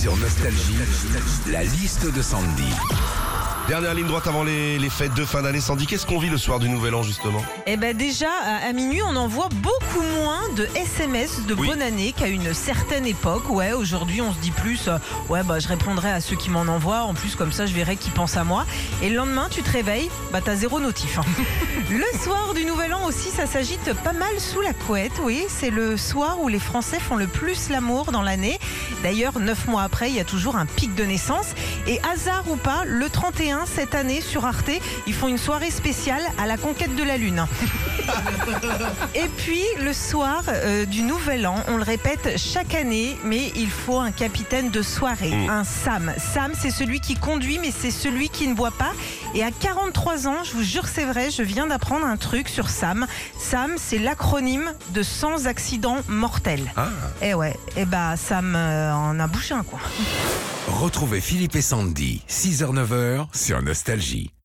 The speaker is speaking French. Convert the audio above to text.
Sur Nostalgie, la liste de Sandy. Dernière ligne droite avant les, les fêtes de fin d'année. Sandy, qu'est-ce qu'on vit le soir du Nouvel An justement Eh ben déjà, à à minuit, on envoie beaucoup moins de SMS de Oui. bonne année qu'à une certaine époque. Ouais, aujourd'hui, on se dit plus, euh, ouais, bah, je répondrai à ceux qui m'en envoient. En plus, comme ça, je verrai qui pense à moi. Et le lendemain, tu te réveilles, bah, t'as zéro notif. hein. le soir du Nouvel An aussi, ça s'agite pas mal sous la couette. Oui, c'est le soir où les Français font le plus l'amour dans l'année. D'ailleurs, neuf mois après, il y a toujours un pic de naissance. Et hasard ou pas, le 31, cette année, sur Arte, ils font une soirée spéciale à la conquête de la Lune. Et puis le soir euh, du Nouvel An, on le répète chaque année, mais il faut un capitaine de soirée, Mm. un Sam. Sam, c'est celui qui conduit, mais c'est celui qui ne boit pas. Et à 43 ans, je vous jure c'est vrai, je viens d'apprendre un truc sur Sam. Sam, c'est l'acronyme de sans accident mortel. Ah. Eh ouais, eh bah Sam euh, en a bouché un quoi. Retrouvez Philippe et Sandy, 6h-9h sur Nostalgie.